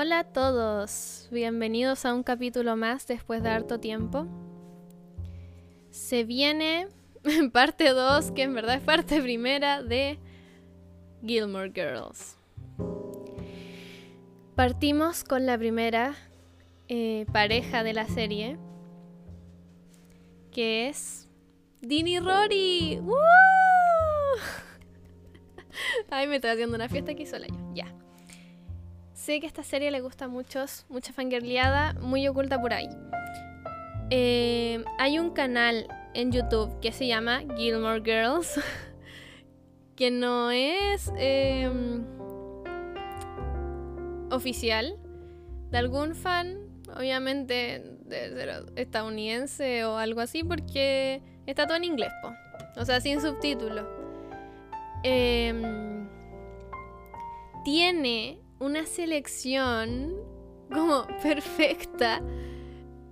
Hola a todos, bienvenidos a un capítulo más después de harto tiempo. Se viene parte 2, que en verdad es parte primera de Gilmore Girls. Partimos con la primera eh, pareja de la serie, que es Dean y Rory. ¡Woo! Ay, me estoy haciendo una fiesta aquí sola yo. Ya. Sé que esta serie le gusta a muchos, mucha fangirleada, muy oculta por ahí. Eh, hay un canal en YouTube que se llama Gilmore Girls, que no es em, oficial, de algún fan, obviamente estadounidense o algo así, porque está todo en inglés, po. o sea, sin subtítulos. Em, tiene una selección como perfecta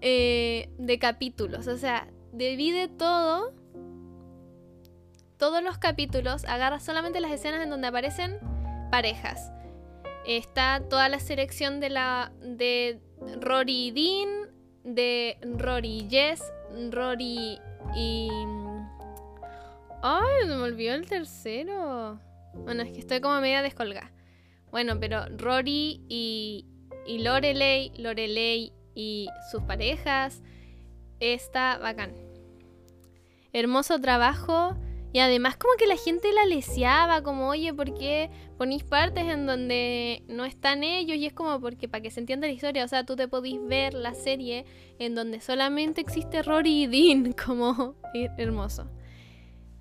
eh, de capítulos. O sea, divide todo. Todos los capítulos, agarra solamente las escenas en donde aparecen parejas. Está toda la selección de la de Rory y Dean, de Rory Jess, Rory y Ay, me olvidó el tercero. Bueno, es que estoy como media descolgada. Bueno, pero Rory y, Lorelei, Lorelei y sus parejas, está bacán. Hermoso trabajo. Y además como que la gente la leseaba, como, oye, ¿por qué ponís partes en donde no están ellos? Y es como porque para que se entienda la historia, o sea, tú te podís ver la serie en donde solamente existe Rory y Dean, como hermoso.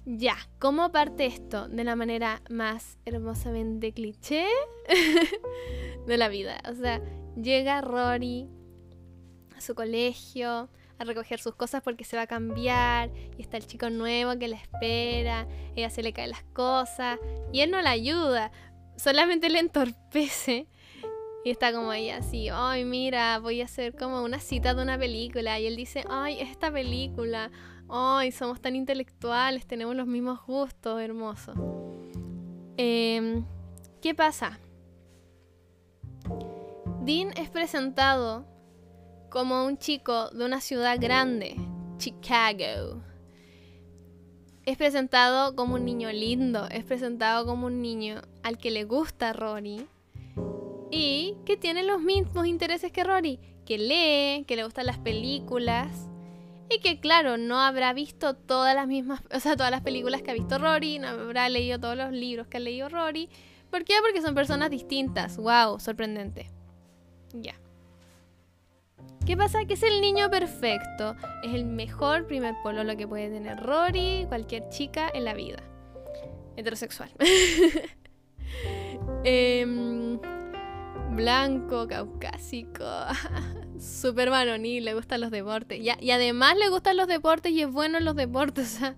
Ya, ¿cómo parte esto? De la manera más hermosamente cliché de la vida. O sea, llega Rory a su colegio a recoger sus cosas porque se va a cambiar y está el chico nuevo que la espera, ella se le caen las cosas y él no la ayuda, solamente le entorpece. Y está como ella así, ay mira, voy a hacer como una cita de una película. Y él dice, ay, esta película, ¡Ay, somos tan intelectuales! Tenemos los mismos gustos, hermoso. Em, ¿Qué pasa? Dean es presentado como un chico de una ciudad grande, Chicago. Es presentado como un niño lindo, es presentado como un niño al que le gusta Rory y que tiene los mismos intereses que Rory, que lee, que le gustan las películas y que claro, no habrá visto todas las mismas, o sea, todas las películas que ha visto Rory, no habrá leído todos los libros que ha leído Rory. ¿Por qué? Porque son personas distintas. ¡Wow! Sorprendente. Ya. ¿Qué pasa? Que es el niño perfecto. Es el mejor primer pololo que puede tener Rory, cualquier chica en la vida. Heterosexual. eh, blanco, caucásico, super varonil, le gustan los deportes. Y, además le gustan los deportes y es bueno en los deportes. O sea,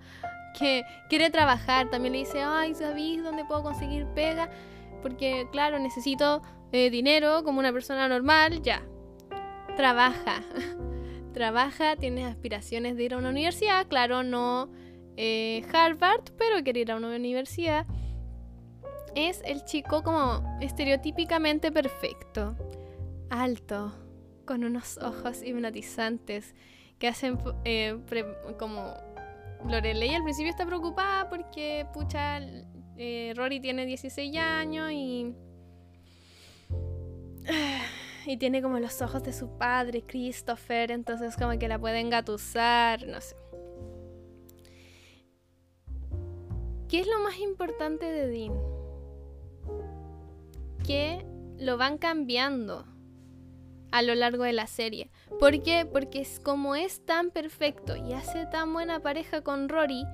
que quiere trabajar. También le dice, ay, ¿sabéis dónde puedo conseguir pega? Porque, claro, necesito eh, dinero como una persona normal. Ya, trabaja. trabaja, tiene aspiraciones de ir a una universidad. Claro, no eh, Harvard, pero quiere ir a una universidad es el chico como estereotípicamente perfecto, alto, con unos ojos hipnotizantes que hacen eh, como Lorelei al principio está preocupada porque pucha eh, Rory tiene 16 años y y tiene como los ojos de su padre Christopher entonces como que la puede engatusar no sé ¿Qué es lo más importante de Dean? que lo van cambiando a lo largo de la serie. ¿Por qué? Porque es como es tan perfecto y hace tan buena pareja con Rory,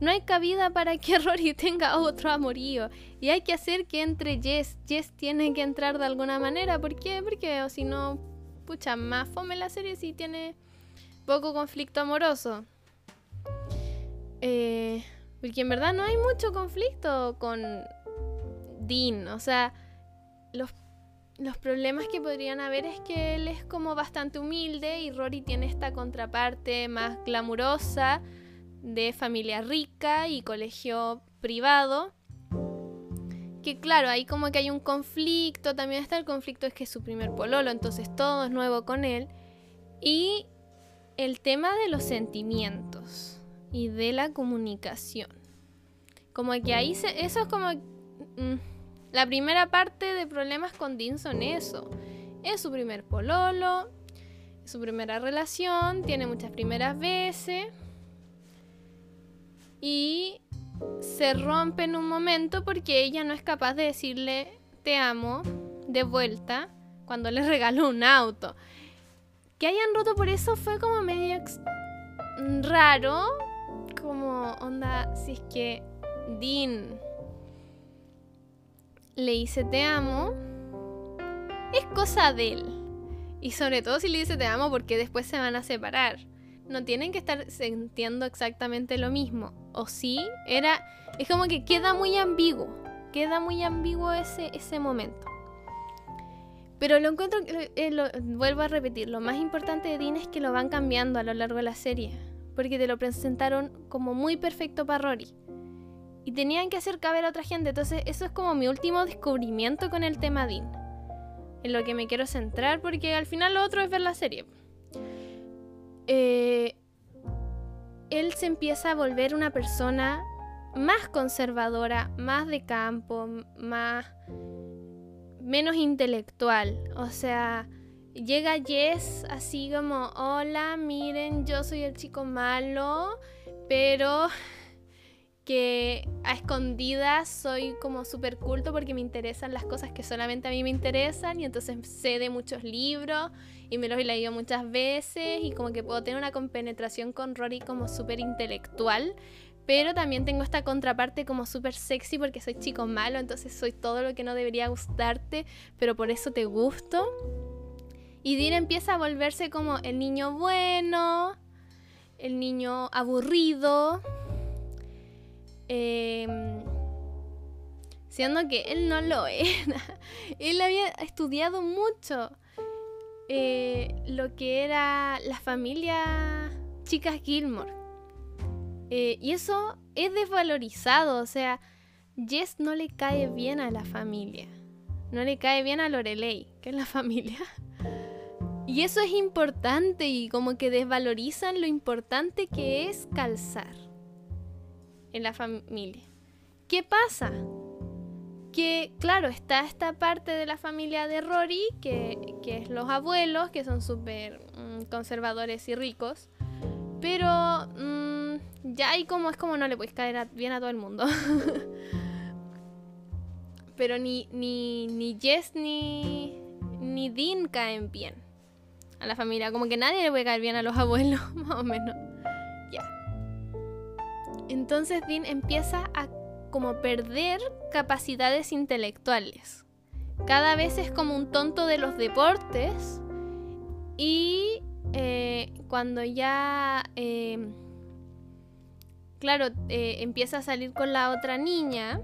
no hay cabida para que Rory tenga otro amorío. Y hay que hacer que entre Jess. Jess tiene que entrar de alguna manera. ¿Por qué? Porque o si no, pucha, más fome la serie si tiene poco conflicto amoroso. Eh, porque en verdad no hay mucho conflicto con Dean. O sea, los, problemas que podrían haber es que él es como bastante humilde y Rory tiene esta contraparte más glamurosa de familia rica y colegio privado que claro, ahí como que hay un conflicto, también está el conflicto es que es su primer pololo, entonces todo es nuevo con él. Y el tema de los sentimientos y de la comunicación. Como que ahí se, eso es como... Mm, la primera parte de problemas con Dean son eso. Es su primer pololo, su primera relación, tiene muchas primeras veces. Y se rompe en un momento porque ella no es capaz de decirle te amo de vuelta cuando le regaló un auto. Que hayan roto por eso fue como medio raro. Como onda, si es que Dean le dice te amo, es cosa de él. Y sobre todo si le dice te amo porque después se van a separar. No tienen que estar sintiendo exactamente lo mismo. O sí, era... Es como que queda muy ambiguo. Queda muy ambiguo ese, ese momento. Pero lo encuentro, eh, vuelvo a repetir, lo más importante de Dean es que lo van cambiando a lo largo de la serie. Porque te lo presentaron como muy perfecto para Rory. Y tenían que hacer caber a otra gente. Entonces eso es como mi último descubrimiento con el tema Dean. En lo que me quiero centrar porque al final lo otro es ver la serie. Eh, él se empieza a volver una persona más conservadora, más de campo, más menos intelectual. O sea, llega Jess así como, hola, miren, yo soy el chico malo, pero que a escondidas soy como súper culto porque me interesan las cosas que solamente a mí me interesan y entonces sé de muchos libros y me los he leído muchas veces y como que puedo tener una compenetración con Rory como súper intelectual, pero también tengo esta contraparte como súper sexy porque soy chico malo, entonces soy todo lo que no debería gustarte, pero por eso te gusto. Y Dean empieza a volverse como el niño bueno, el niño aburrido, Em, siendo que él no lo era. él había estudiado mucho eh, lo que era la familia Chicas Gilmore. Eh, y eso es desvalorizado, o sea, Jess no le cae bien a la familia. No le cae bien a Lorelei, que es la familia. Y eso es importante y como que desvalorizan lo importante que es calzar en la familia. ¿Qué pasa? Que, claro, está esta parte de la familia de Rory, que, es los abuelos, que son súper mm, conservadores y ricos. Pero mm, ya hay como es como no le puedes caer bien a todo el mundo. pero ni, ni, ni Jess ni, ni Dean caen bien a la familia. Como que nadie le puede caer bien a los abuelos, más o menos. Entonces Dean empieza a como perder capacidades intelectuales. Cada vez es como un tonto de los deportes y eh, cuando ya, em, claro, eh, empieza a salir con la otra niña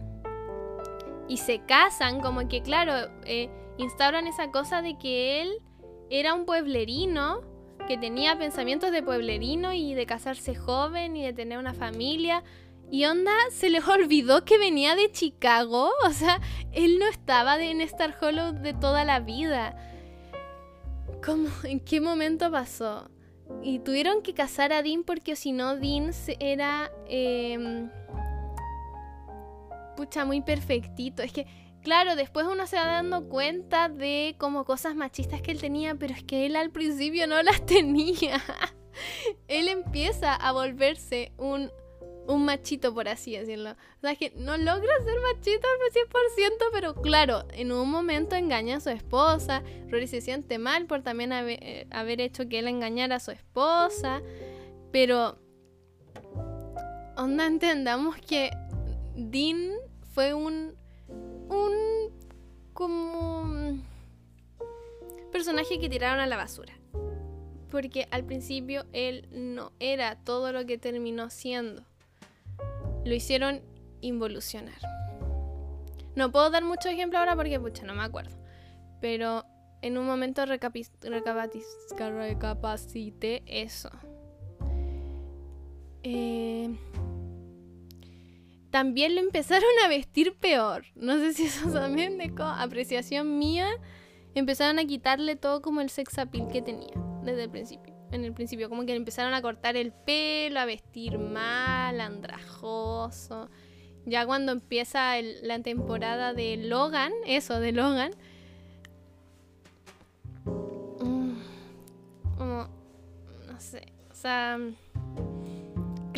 y se casan, como que, claro, eh, instauran esa cosa de que él era un pueblerino que tenía pensamientos de pueblerino y de casarse joven y de tener una familia. Y onda, se les olvidó que venía de Chicago. O sea, él no estaba en Star Hollow de toda la vida. ¿Cómo? ¿En qué momento pasó? Y tuvieron que casar a Dean porque si no, Dean era... Em, pucha, muy perfectito. Es que Claro, después uno se va dando cuenta de como cosas machistas que él tenía, pero es que él al principio no las tenía. él empieza a volverse un, un machito, por así decirlo. O sea, que no logra ser machito al 100%, pero claro, en un momento engaña a su esposa. Rory se siente mal por también haber, eh, hecho que él engañara a su esposa. Pero, onda, entendamos que Dean fue un como personaje que tiraron a la basura. Porque al principio él no era todo lo que terminó siendo. Lo hicieron involucionar. No puedo dar mucho ejemplo ahora porque, pucha, no me acuerdo. Pero en un momento recapacité eso. Eh, también lo empezaron a vestir peor. No sé si eso también de apreciación mía. Empezaron a quitarle todo como el sex appeal que tenía desde el principio. En el principio, como que le empezaron a cortar el pelo, a vestir mal, andrajoso. Ya cuando empieza la temporada de Logan, eso, de Logan. Mm, como, no sé, o sea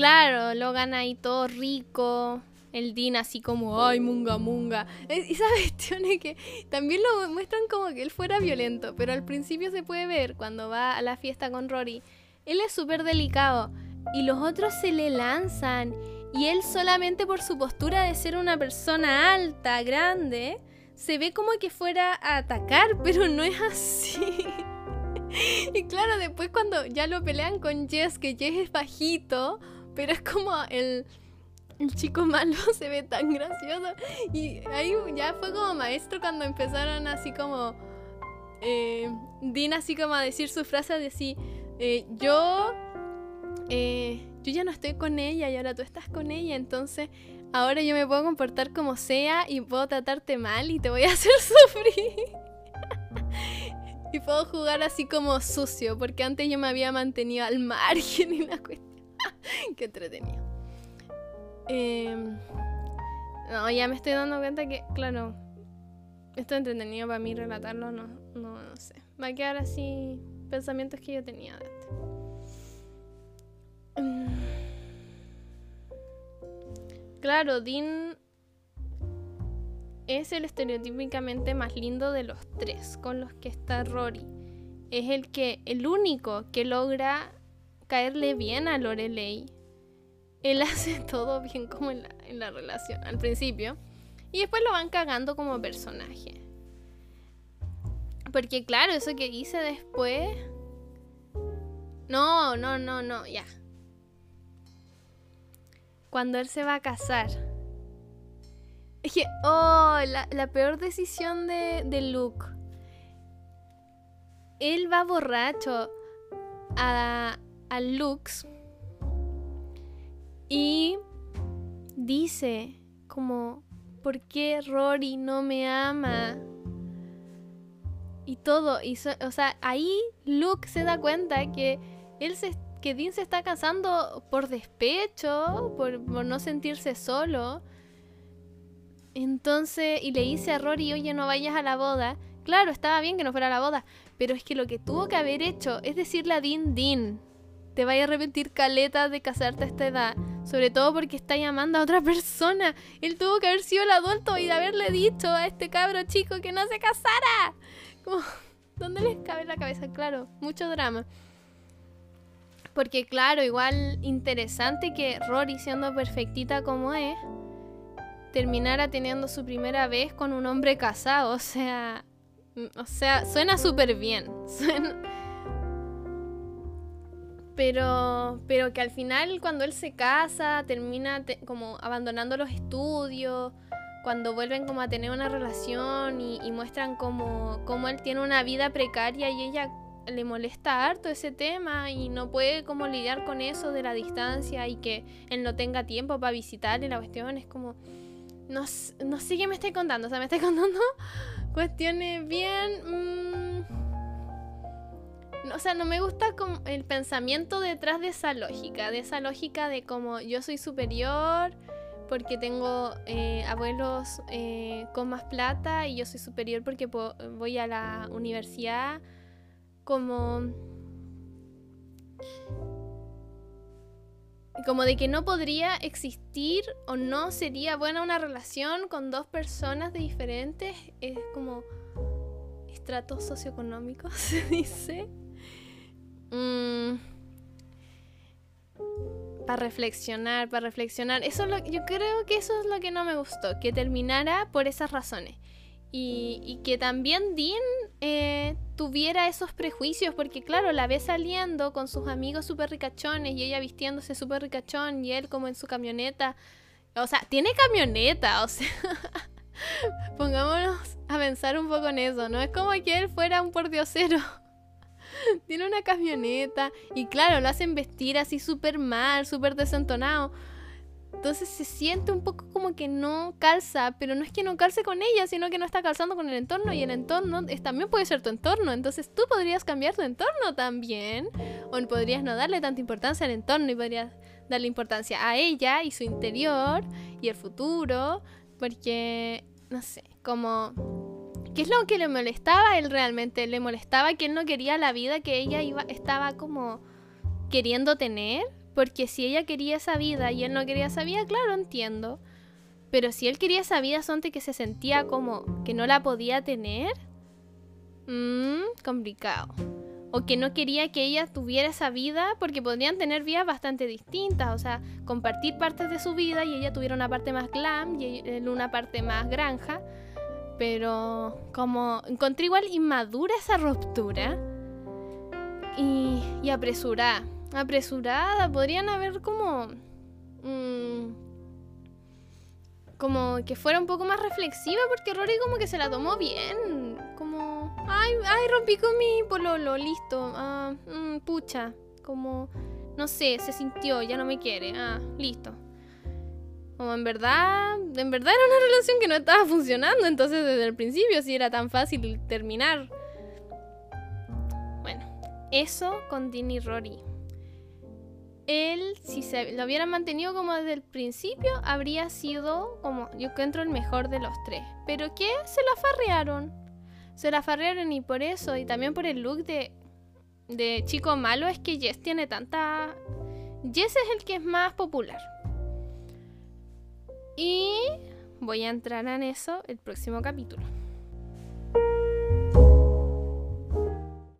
Claro, Logan ahí todo rico. El Dean así como, ay, munga munga. Esa cuestión es que también lo muestran como que él fuera violento, pero al principio se puede ver cuando va a la fiesta con Rory. Él es súper delicado y los otros se le lanzan. Y él solamente por su postura de ser una persona alta, grande, se ve como que fuera a atacar, pero no es así. y claro, después cuando ya lo pelean con Jess, que Jess es bajito, pero es como el, chico malo se ve tan gracioso. Y ahí ya fue como maestro cuando empezaron así como... Eh, Dean así como a decir su frase de así, eh, yo, eh, yo ya no estoy con ella y ahora tú estás con ella, entonces ahora yo me puedo comportar como sea y puedo tratarte mal y te voy a hacer sufrir. y puedo jugar así como sucio, porque antes yo me había mantenido al margen y la cuestión. Qué entretenido. Em, no, ya me estoy dando cuenta que, claro, esto es entretenido para mí relatarlo, no, no, no sé. Va a quedar así pensamientos que yo tenía de. Em, claro, Dean es el estereotípicamente más lindo de los tres con los que está Rory. Es el que, el único que logra caerle bien a Lorelei. Él hace todo bien como en la, relación al principio. Y después lo van cagando como personaje. Porque claro, eso que hice después... No, no, no, no, ya. Cuando él se va a casar. Es que, oh, la, peor decisión de, de Luke. Él va borracho a, a Lux y dice como, ¿por qué Rory no me ama? Y todo, y o sea, ahí Luke se da cuenta que él se, que Dean se está casando por despecho, por, por no sentirse solo. Entonces, y le dice a Rory, oye, no vayas a la boda. Claro, estaba bien que no fuera a la boda, pero es que lo que tuvo que haber hecho es decirle a Dean, Dean, te vaya a arrepentir caleta de casarte a esta edad. Sobre todo porque está llamando a otra persona. Él tuvo que haber sido el adulto y de haberle dicho a este cabro chico que no se casara. Como, ¿dónde les cabe la cabeza? Claro, mucho drama. Porque claro, igual interesante que Rory, siendo perfectita como es, terminara teniendo su primera vez con un hombre casado. O sea, o sea, suena súper bien. Suena pero, pero que al final cuando él se casa termina como abandonando los estudios, cuando vuelven como a tener una relación y, muestran como, como, él tiene una vida precaria y ella le molesta harto ese tema y no puede como lidiar con eso de la distancia y que él no tenga tiempo para visitarle la cuestión es como no, no sé qué me estoy contando, o sea, me estoy contando cuestiones bien... Mm, o sea, no me gusta el pensamiento detrás de esa lógica, de esa lógica de como yo soy superior porque tengo eh, abuelos eh, con más plata y yo soy superior porque voy a la universidad, como como de que no podría existir o no sería buena una relación con dos personas diferentes, es como estratos socioeconómicos, se dice. Mm. para reflexionar, para reflexionar. Eso lo, yo creo que eso es lo que no me gustó, que terminara por esas razones. Y, que también Dean eh, tuviera esos prejuicios, porque claro, la ve saliendo con sus amigos súper ricachones y ella vistiéndose súper ricachón y él como en su camioneta. O sea, tiene camioneta, o sea, pongámonos a pensar un poco en eso, ¿no? Es como que él fuera un pordiosero. Tiene una camioneta y claro, lo hacen vestir así súper mal, súper desentonado. Entonces se siente un poco como que no calza, pero no es que no calce con ella, sino que no está calzando con el entorno y el entorno es, también puede ser tu entorno. Entonces tú podrías cambiar tu entorno también, o podrías no darle tanta importancia al entorno y podrías darle importancia a ella y su interior y el futuro, porque, no sé, como... ¿Qué es lo que le molestaba a él realmente? Le molestaba que él no quería la vida que ella iba, estaba como queriendo tener porque si ella quería esa vida y él no quería esa vida, claro, entiendo. Pero si él quería esa vida, sonte que se sentía como que no la podía tener, mmm, complicado. O que no quería que ella tuviera esa vida porque podrían tener vidas bastante distintas. O sea, compartir partes de su vida y ella tuviera una parte más glam y él una parte más granja. Pero como encontré igual inmadura esa ruptura y, y apresurada apresurada. Podrían haber como... Mm, como que fuera un poco más reflexiva porque Rory como que se la tomó bien. Como... Ay, ay, rompí con mi pololo, listo. Ah, mm, pucha. Como... No sé, se sintió, ya no me quiere. Ah, listo. Como en verdad, en verdad era una relación que no estaba funcionando, entonces desde el principio si era tan fácil terminar. Bueno, eso con Dini y Rory él, si se lo hubieran mantenido como desde el principio, habría sido como yo encuentro el mejor de los tres. Pero ¿qué? Se la farrearon. Se la farrearon y por eso, y también por el look de, de chico malo, es que Jess tiene tanta... Jess es el que es más popular. Y voy a entrar en eso el próximo capítulo.